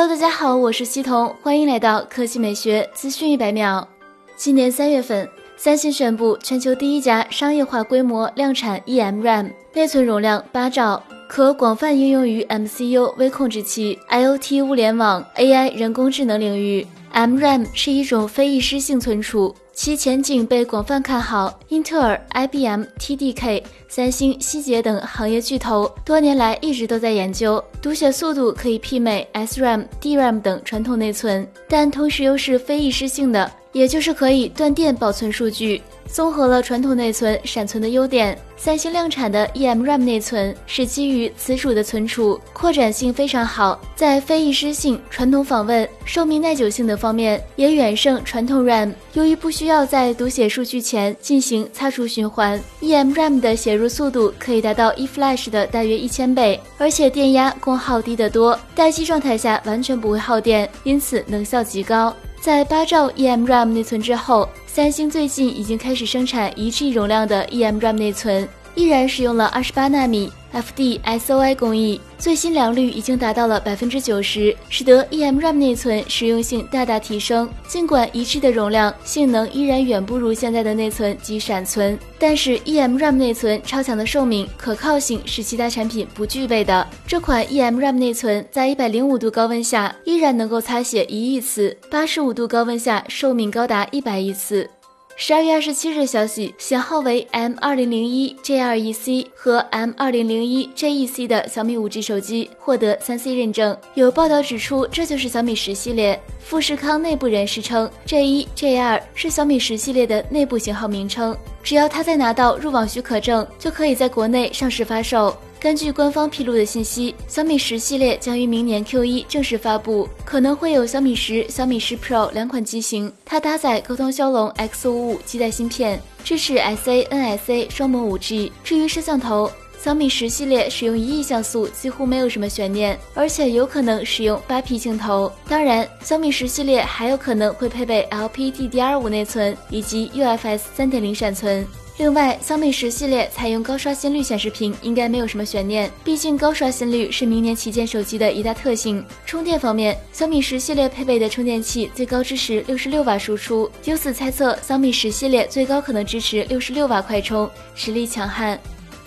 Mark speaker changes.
Speaker 1: Hello，大家好，我是西彤，欢迎来到科技美学资讯一百秒。今年三月份，三星宣布全球第一家商业化规模量产 eMRAM，内存容量八兆，可广泛应用于 MCU 微控制器、IoT 物联网、AI 人工智能领域。MRAM 是一种非易失性存储。其前景被广泛看好，英特尔、IBM、TDK、三星、希捷等行业巨头多年来一直都在研究。读写速度可以媲美 SRAM、DRAM 等传统内存，但同时又是非易失性的，也就是可以断电保存数据。综合了传统内存闪存的优点，三星量产的 eMRAM 内存是基于磁主的存储，扩展性非常好，在非易失性、传统访问、寿命耐久性等方面也远胜传统 RAM。由于不需要在读写数据前进行擦除循环，eMRAM 的写入速度可以达到 eFlash 的大约一千倍，而且电压功耗低得多，待机状态下完全不会耗电，因此能效极高。在八兆 eMRAM 内存之后，三星最近已经开始生产一 G 容量的 eMRAM 内存，依然使用了二十八纳米。FD-SOI 工艺最新良率已经达到了百分之九十，使得 eMRAM 内存实用性大大提升。尽管一 G 的容量性能依然远不如现在的内存及闪存，但是 eMRAM 内存超强的寿命、可靠性是其他产品不具备的。这款 eMRAM 内存在一百零五度高温下依然能够擦写一亿次，八十五度高温下寿命高达一百亿次。十二月二十七日消息，型号为 M 二零零一 J2EC 和 M 二零零一 JEC 的小米五 G 手机获得三 C 认证。有报道指出，这就是小米十系列。富士康内部人士称，J 一、J 二是小米十系列的内部型号名称。只要他再拿到入网许可证，就可以在国内上市发售。根据官方披露的信息，小米十系列将于明年 Q1 正式发布，可能会有小米十、小米十 Pro 两款机型。它搭载高通骁龙 X55 基带芯片，支持 SA、NSA 双模 5G。至于摄像头，小米十系列使用一亿像素几乎没有什么悬念，而且有可能使用八 P 镜头。当然，小米十系列还有可能会配备 LPDDR5 内存以及 UFS 三点零闪存。另外，小米十系列采用高刷新率显示屏，应该没有什么悬念。毕竟高刷新率是明年旗舰手机的一大特性。充电方面，小米十系列配备的充电器最高支持六十六瓦输出，由此猜测小米十系列最高可能支持六十六瓦快充，实力强悍。